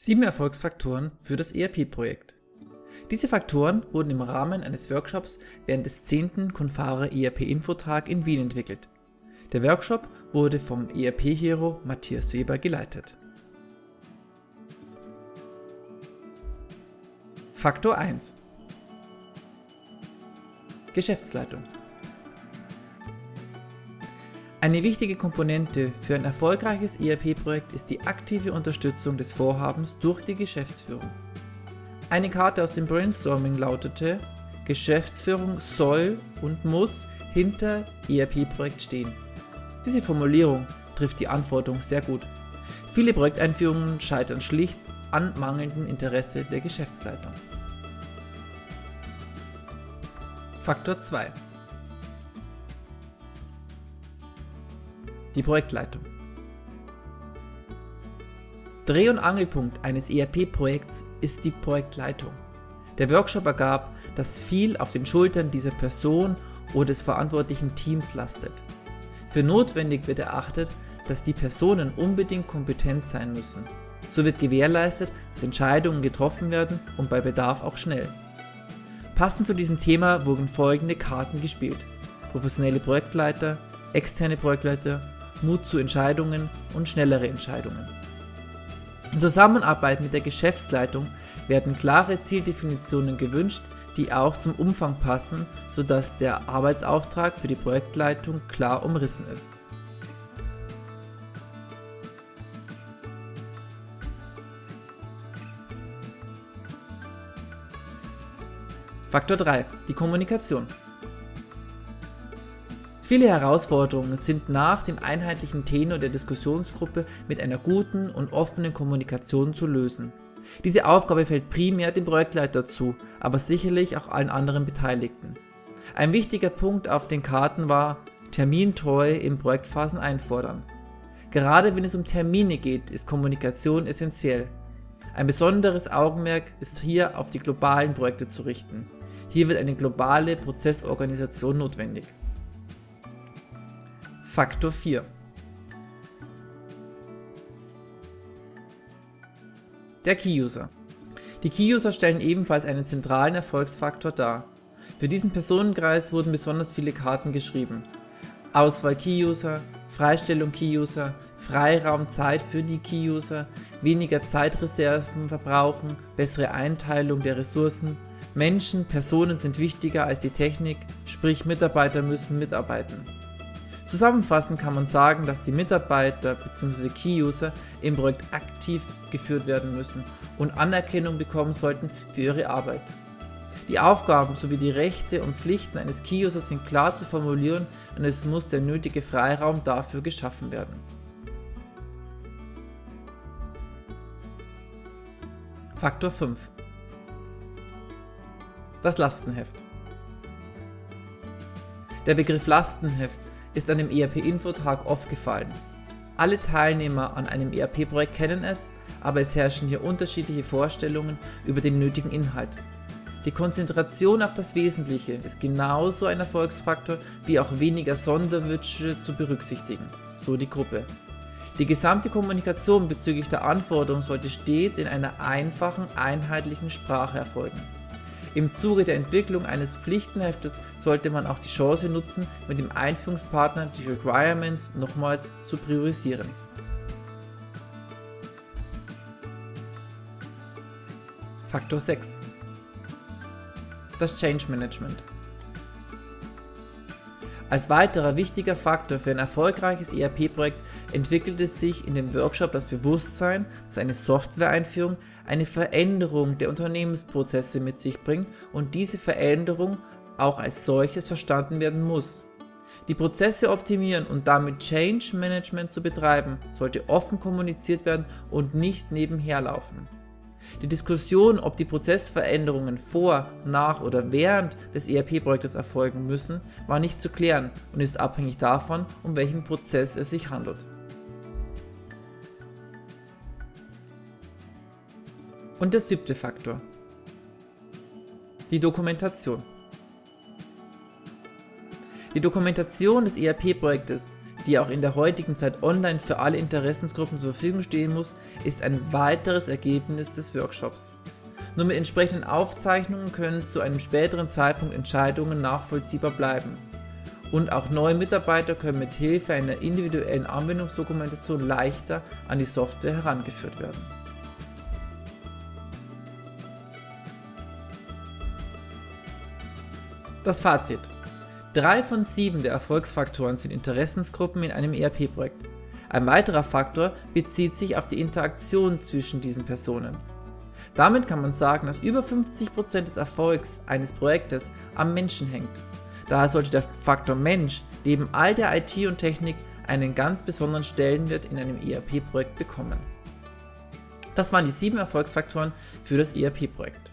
Sieben Erfolgsfaktoren für das ERP-Projekt. Diese Faktoren wurden im Rahmen eines Workshops während des 10. Confare ERP Infotag in Wien entwickelt. Der Workshop wurde vom ERP-Hero Matthias Weber geleitet. Faktor 1 Geschäftsleitung eine wichtige Komponente für ein erfolgreiches ERP-Projekt ist die aktive Unterstützung des Vorhabens durch die Geschäftsführung. Eine Karte aus dem Brainstorming lautete, Geschäftsführung soll und muss hinter ERP-Projekt stehen. Diese Formulierung trifft die Anforderung sehr gut. Viele Projekteinführungen scheitern schlicht an mangelndem Interesse der Geschäftsleitung. Faktor 2 die Projektleitung. Dreh- und Angelpunkt eines ERP-Projekts ist die Projektleitung. Der Workshop ergab, dass viel auf den Schultern dieser Person oder des verantwortlichen Teams lastet. Für notwendig wird erachtet, dass die Personen unbedingt kompetent sein müssen. So wird gewährleistet, dass Entscheidungen getroffen werden und bei Bedarf auch schnell. Passend zu diesem Thema wurden folgende Karten gespielt. Professionelle Projektleiter, externe Projektleiter Mut zu Entscheidungen und schnellere Entscheidungen. In Zusammenarbeit mit der Geschäftsleitung werden klare Zieldefinitionen gewünscht, die auch zum Umfang passen, sodass der Arbeitsauftrag für die Projektleitung klar umrissen ist. Faktor 3. Die Kommunikation. Viele Herausforderungen sind nach dem einheitlichen Tenor der Diskussionsgruppe mit einer guten und offenen Kommunikation zu lösen. Diese Aufgabe fällt primär dem Projektleiter zu, aber sicherlich auch allen anderen Beteiligten. Ein wichtiger Punkt auf den Karten war Termintreue in Projektphasen einfordern. Gerade wenn es um Termine geht, ist Kommunikation essentiell. Ein besonderes Augenmerk ist hier auf die globalen Projekte zu richten. Hier wird eine globale Prozessorganisation notwendig. Faktor 4. Der Key-User. Die Key-User stellen ebenfalls einen zentralen Erfolgsfaktor dar. Für diesen Personenkreis wurden besonders viele Karten geschrieben. Auswahl Key-User, Freistellung Key-User, Freiraum Zeit für die Key-User, weniger Zeitreserven verbrauchen, bessere Einteilung der Ressourcen. Menschen, Personen sind wichtiger als die Technik, sprich Mitarbeiter müssen mitarbeiten. Zusammenfassend kann man sagen, dass die Mitarbeiter bzw. Key-User im Projekt aktiv geführt werden müssen und Anerkennung bekommen sollten für ihre Arbeit. Die Aufgaben sowie die Rechte und Pflichten eines Key-Users sind klar zu formulieren und es muss der nötige Freiraum dafür geschaffen werden. Faktor 5 Das Lastenheft Der Begriff Lastenheft ist an dem ERP-Infotag oft gefallen. Alle Teilnehmer an einem ERP-Projekt kennen es, aber es herrschen hier unterschiedliche Vorstellungen über den nötigen Inhalt. Die Konzentration auf das Wesentliche ist genauso ein Erfolgsfaktor wie auch weniger Sonderwünsche zu berücksichtigen, so die Gruppe. Die gesamte Kommunikation bezüglich der Anforderungen sollte stets in einer einfachen, einheitlichen Sprache erfolgen. Im Zuge der Entwicklung eines Pflichtenheftes sollte man auch die Chance nutzen, mit dem Einführungspartner die Requirements nochmals zu priorisieren. Faktor 6 Das Change Management als weiterer wichtiger Faktor für ein erfolgreiches ERP-Projekt entwickelte sich in dem Workshop das Bewusstsein, dass eine Software-Einführung eine Veränderung der Unternehmensprozesse mit sich bringt und diese Veränderung auch als solches verstanden werden muss. Die Prozesse optimieren und damit Change Management zu betreiben, sollte offen kommuniziert werden und nicht nebenher laufen. Die Diskussion, ob die Prozessveränderungen vor, nach oder während des ERP-Projektes erfolgen müssen, war nicht zu klären und ist abhängig davon, um welchen Prozess es sich handelt. Und der siebte Faktor. Die Dokumentation. Die Dokumentation des ERP-Projektes die auch in der heutigen Zeit online für alle Interessensgruppen zur Verfügung stehen muss, ist ein weiteres Ergebnis des Workshops. Nur mit entsprechenden Aufzeichnungen können zu einem späteren Zeitpunkt Entscheidungen nachvollziehbar bleiben. Und auch neue Mitarbeiter können mit Hilfe einer individuellen Anwendungsdokumentation leichter an die Software herangeführt werden. Das Fazit. Drei von sieben der Erfolgsfaktoren sind Interessensgruppen in einem ERP-Projekt. Ein weiterer Faktor bezieht sich auf die Interaktion zwischen diesen Personen. Damit kann man sagen, dass über 50% des Erfolgs eines Projektes am Menschen hängt. Daher sollte der Faktor Mensch neben all der IT und Technik einen ganz besonderen Stellenwert in einem ERP-Projekt bekommen. Das waren die sieben Erfolgsfaktoren für das ERP-Projekt.